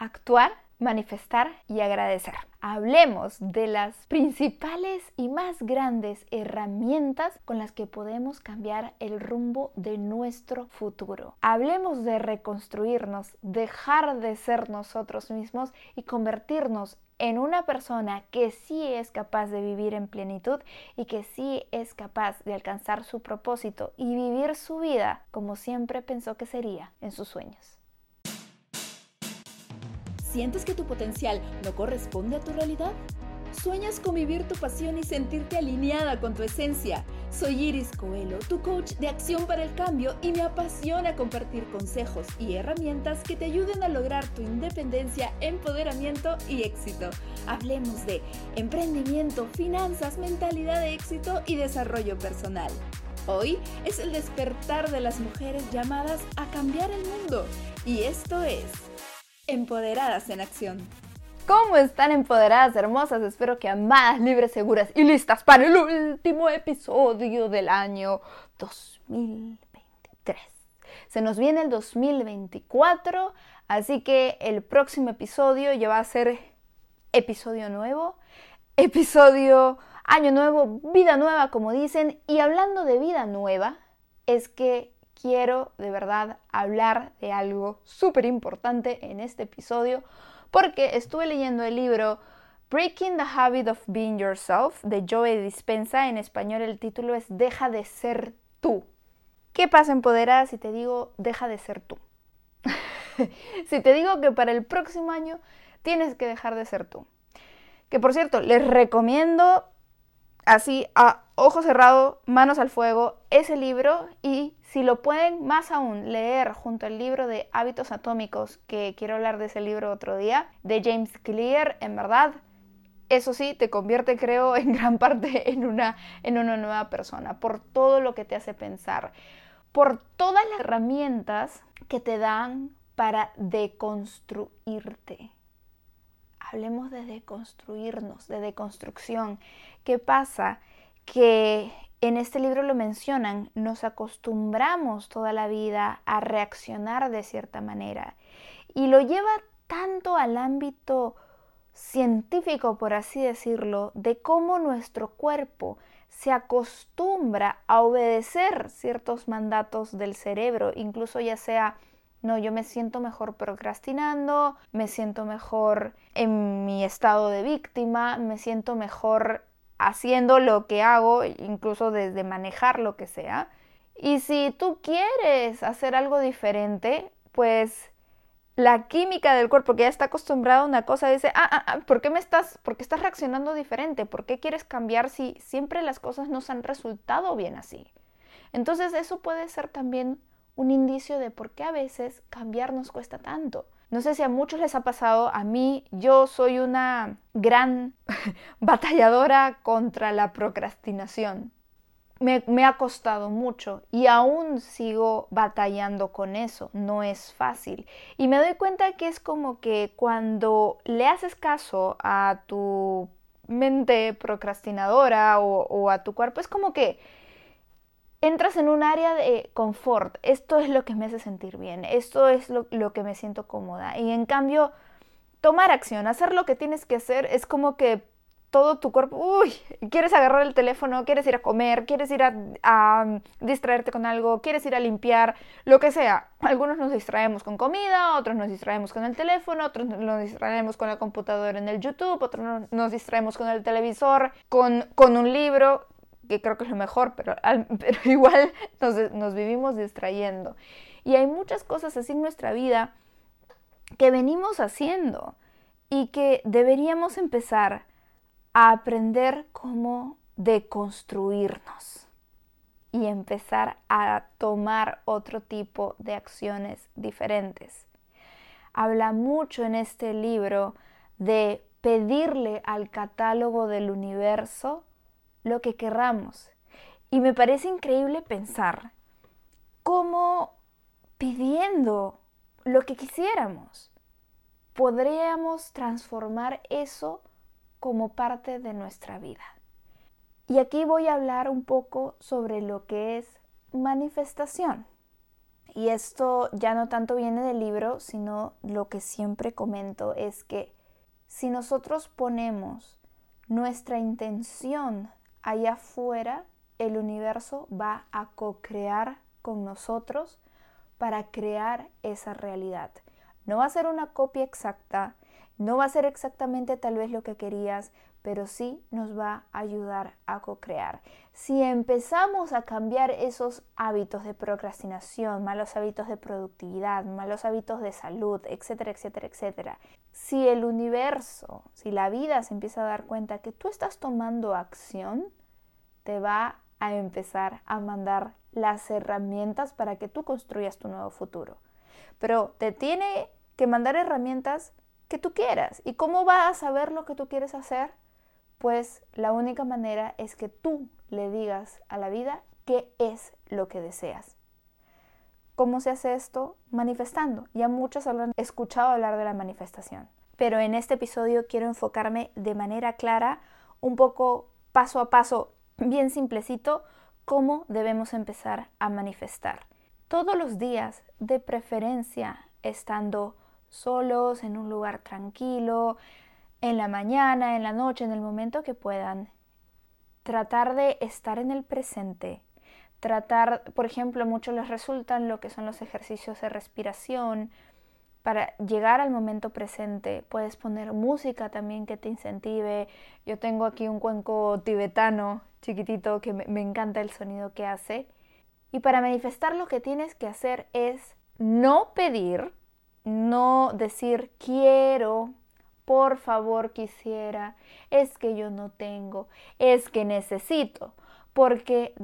actuar, manifestar y agradecer. Hablemos de las principales y más grandes herramientas con las que podemos cambiar el rumbo de nuestro futuro. Hablemos de reconstruirnos, dejar de ser nosotros mismos y convertirnos en una persona que sí es capaz de vivir en plenitud y que sí es capaz de alcanzar su propósito y vivir su vida como siempre pensó que sería en sus sueños. ¿Sientes que tu potencial no corresponde a tu realidad? ¿Sueñas con vivir tu pasión y sentirte alineada con tu esencia? Soy Iris Coelho, tu coach de acción para el cambio y me apasiona compartir consejos y herramientas que te ayuden a lograr tu independencia, empoderamiento y éxito. Hablemos de emprendimiento, finanzas, mentalidad de éxito y desarrollo personal. Hoy es el despertar de las mujeres llamadas a cambiar el mundo y esto es Empoderadas en Acción. ¿Cómo están empoderadas, hermosas? Espero que amadas, libres, seguras y listas para el último episodio del año 2023. Se nos viene el 2024, así que el próximo episodio ya va a ser episodio nuevo, episodio año nuevo, vida nueva, como dicen. Y hablando de vida nueva, es que quiero de verdad hablar de algo súper importante en este episodio porque estuve leyendo el libro Breaking the Habit of Being Yourself de Joe Dispensa. En español el título es Deja de ser tú. ¿Qué pasa empoderada si te digo deja de ser tú? si te digo que para el próximo año tienes que dejar de ser tú. Que por cierto, les recomiendo así a ojo cerrado, manos al fuego, ese libro y si lo pueden más aún leer junto al libro de hábitos atómicos, que quiero hablar de ese libro otro día, de James Clear, en verdad, eso sí, te convierte, creo, en gran parte en una, en una nueva persona, por todo lo que te hace pensar, por todas las herramientas que te dan para deconstruirte. Hablemos de deconstruirnos, de deconstrucción. ¿Qué pasa? Que en este libro lo mencionan, nos acostumbramos toda la vida a reaccionar de cierta manera y lo lleva tanto al ámbito científico, por así decirlo, de cómo nuestro cuerpo se acostumbra a obedecer ciertos mandatos del cerebro, incluso ya sea no, yo me siento mejor procrastinando, me siento mejor en mi estado de víctima, me siento mejor haciendo lo que hago, incluso desde manejar lo que sea. Y si tú quieres hacer algo diferente, pues la química del cuerpo que ya está acostumbrado a una cosa dice, ah, ah, ah, ¿por qué me estás, por qué estás reaccionando diferente? ¿Por qué quieres cambiar si siempre las cosas nos han resultado bien así? Entonces eso puede ser también un indicio de por qué a veces cambiar nos cuesta tanto. No sé si a muchos les ha pasado, a mí yo soy una gran batalladora contra la procrastinación. Me, ha costado mucho y aún sigo batallando con eso, no es fácil. Y me doy cuenta que es como que cuando le haces caso a tu mente procrastinadora o a tu cuerpo, es como que entras en un área de confort. Esto es lo que me hace sentir bien, esto es lo, que me siento cómoda. Y en cambio, tomar acción, hacer lo que tienes que hacer, es como que todo tu cuerpo, uy, quieres agarrar el teléfono, quieres ir a comer, quieres ir a, a, distraerte con algo, quieres ir a limpiar, lo que sea. Algunos nos distraemos con comida, otros nos distraemos con el teléfono, otros nos distraemos con la computadora en el YouTube, otros nos distraemos con el televisor, con, con un libro que creo que es lo mejor, pero, pero igual nos, nos vivimos distrayendo. Y hay muchas cosas así en nuestra vida que venimos haciendo y que deberíamos empezar a aprender cómo deconstruirnos y empezar a tomar otro tipo de acciones diferentes. Habla mucho en este libro de pedirle al catálogo del universo lo que querramos. Y me parece increíble pensar cómo pidiendo lo que quisiéramos, podríamos transformar eso como parte de nuestra vida. Y aquí voy a hablar un poco sobre lo que es manifestación. y esto ya no tanto viene del libro, sino lo que siempre comento es que si nosotros ponemos nuestra intención allá afuera, el universo va a co-crear con nosotros para crear esa realidad. No va a ser una copia exacta, no va a ser exactamente tal vez lo que querías, pero sí nos va a ayudar a co-crear. Si empezamos a cambiar esos hábitos de procrastinación, malos hábitos de productividad, malos hábitos de salud, etcétera, etcétera, etcétera, si el universo, si la vida se empieza a dar cuenta que tú estás tomando acción, te va a empezar a mandar las herramientas para que tú construyas tu nuevo futuro. Pero te tiene que mandar herramientas que tú quieras. ¿Y cómo vas a saber lo que tú quieres hacer? Pues la única manera es que tú le digas a la vida qué es lo que deseas. ¿Cómo se hace esto? Manifestando. Ya muchos han escuchado hablar de la manifestación. Pero en este episodio quiero enfocarme de manera clara, un poco paso a paso, bien simplecito, cómo debemos empezar a manifestar. Todos los días, de preferencia, estando solos, en un lugar tranquilo, en la mañana, en la noche, en el momento que puedan. Tratar de estar en el presente. Tratar, por ejemplo, muchos les resultan lo que son los ejercicios de respiración. Para llegar al momento presente, puedes poner música también que te incentive. Yo tengo aquí un cuenco tibetano chiquitito que me encanta el sonido que hace. Y para manifestar lo que tienes que hacer es no pedir, no decir quiero, por favor quisiera, es que yo no tengo, es que necesito, porque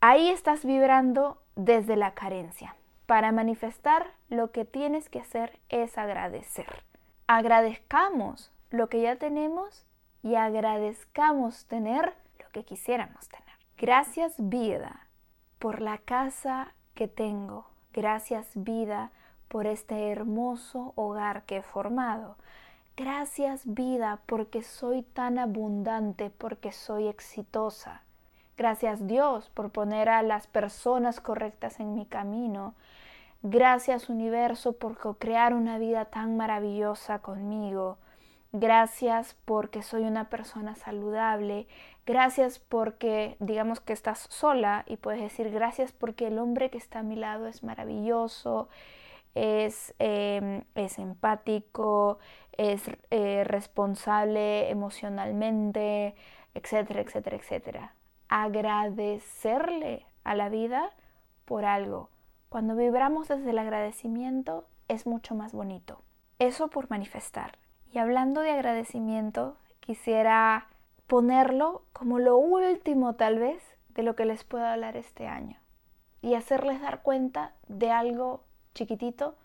ahí estás vibrando desde la carencia. Para manifestar lo que tienes que hacer es agradecer. Agradezcamos lo que ya tenemos y agradezcamos tener lo que quisiéramos tener. Gracias vida por la casa que tengo. Gracias vida por este hermoso hogar que he formado. Gracias vida porque soy tan abundante, porque soy exitosa. Gracias Dios por poner a las personas correctas en mi camino. Gracias universo por crear una vida tan maravillosa conmigo. Gracias porque soy una persona saludable. Gracias porque digamos que estás sola y puedes decir gracias porque el hombre que está a mi lado es maravilloso, es, em, es empático, es eh, responsable emocionalmente, etcétera, etcétera, etcétera. Agradecerle a la vida por algo. Cuando vibramos desde el agradecimiento es mucho más bonito. Eso por manifestar. Y hablando de agradecimiento, quisiera ponerlo como lo último tal vez de lo que les puedo hablar este año. Y hacerles dar cuenta de algo chiquitito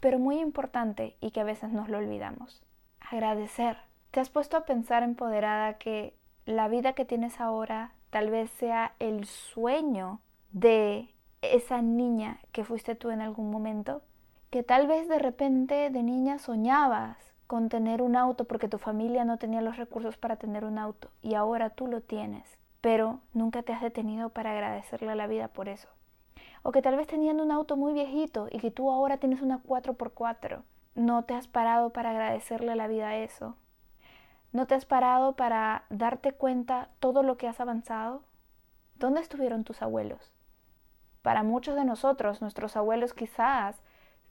pero muy importante y que a veces nos lo olvidamos. Agradecer. ¿Te has puesto a pensar empoderada que la vida que tienes ahora tal vez sea el sueño de esa niña que fuiste tú en algún momento? Que tal vez de repente de niña soñabas con tener un auto porque tu familia no tenía los recursos para tener un auto y ahora tú lo tienes, pero nunca te has detenido para agradecerle a la vida por eso o que tal vez teniendo un auto muy viejito y que tú ahora tienes una 4x4, no te has parado para agradecerle a la vida eso. ¿No te has parado para darte cuenta todo lo que has avanzado? ¿Dónde estuvieron tus abuelos? Para muchos de nosotros, nuestros abuelos quizás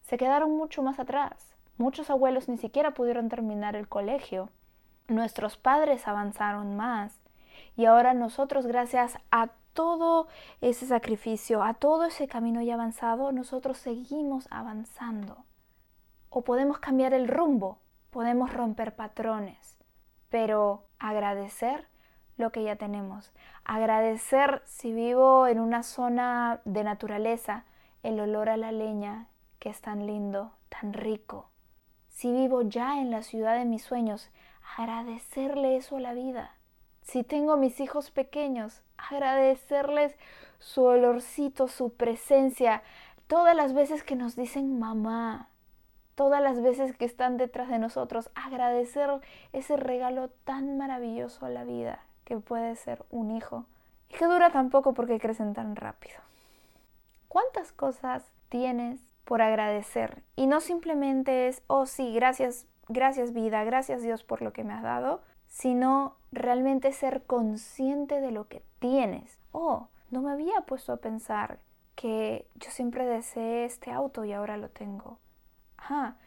se quedaron mucho más atrás. Muchos abuelos ni siquiera pudieron terminar el colegio. Nuestros padres avanzaron más. Y ahora nosotros, gracias a todo ese sacrificio, a todo ese camino ya avanzado, nosotros seguimos avanzando. O podemos cambiar el rumbo, podemos romper patrones, pero agradecer lo que ya tenemos. Agradecer si vivo en una zona de naturaleza, el olor a la leña, que es tan lindo, tan rico. Si vivo ya en la ciudad de mis sueños, agradecerle eso a la vida. Si tengo mis hijos pequeños, agradecerles su olorcito, su presencia, todas las veces que nos dicen mamá, todas las veces que están detrás de nosotros, agradecer ese regalo tan maravilloso a la vida que puede ser un hijo y que dura tan poco porque crecen tan rápido. ¿Cuántas cosas tienes por agradecer. Y no simplemente es, oh sí, gracias, gracias vida, gracias Dios por lo que me has dado, sino realmente ser consciente de lo que tienes. Oh, no me había puesto a pensar que yo siempre deseé este auto y ahora lo tengo. Ajá,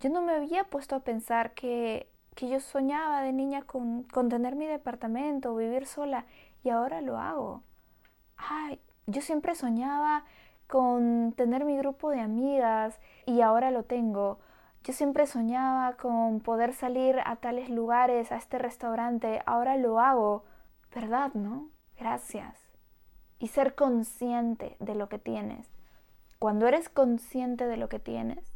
yo no me había puesto a pensar que, que yo soñaba de niña con, con tener mi departamento, vivir sola y ahora lo hago. Ay, yo siempre soñaba con tener mi grupo de amigas y ahora lo tengo. Yo siempre soñaba con poder salir a tales lugares, a este restaurante, ahora lo hago. ¿Verdad, no? Gracias. Y ser consciente de lo que tienes. Cuando eres consciente de lo que tienes,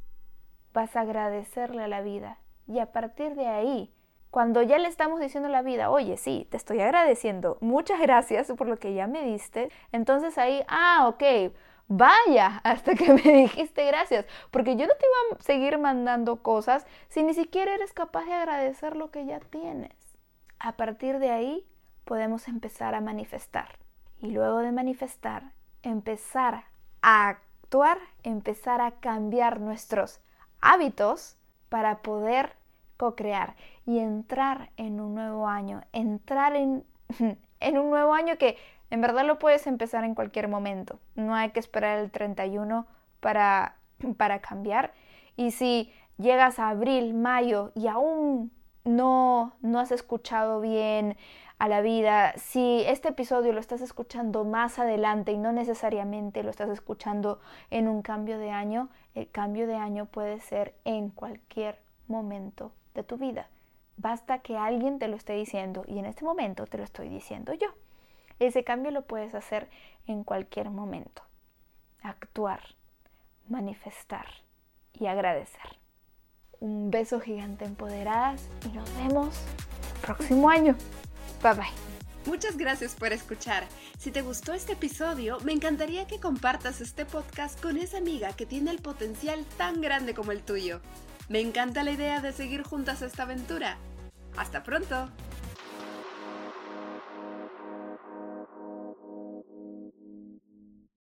vas a agradecerle a la vida. Y a partir de ahí, cuando ya le estamos diciendo a la vida, oye, sí, te estoy agradeciendo, muchas gracias por lo que ya me diste, entonces ahí, ah, ok, Vaya, hasta que me dijiste gracias, porque yo no te iba a seguir mandando cosas si ni siquiera eres capaz de agradecer lo que ya tienes. A partir de ahí podemos empezar a manifestar y luego de manifestar, empezar a actuar, empezar a cambiar nuestros hábitos para poder co-crear y entrar en un nuevo año, entrar en, en un nuevo año que en verdad lo puedes empezar en cualquier momento. No hay que esperar el 31 para, para cambiar. Y si llegas a abril, mayo y aún no, no has escuchado bien a la vida, si este episodio lo estás escuchando más adelante y no necesariamente lo estás escuchando en un cambio de año, el cambio de año puede ser en cualquier momento de tu vida. Basta que alguien te lo esté diciendo y en este momento te lo estoy diciendo yo. Ese cambio lo puedes hacer en cualquier momento. Actuar, manifestar y agradecer. Un beso gigante empoderadas y nos vemos el próximo año. Bye bye. Muchas gracias por escuchar. Si te gustó este episodio, me encantaría que compartas este podcast con esa amiga que tiene el potencial tan grande como el tuyo. Me encanta la idea de seguir juntas esta aventura. Hasta pronto.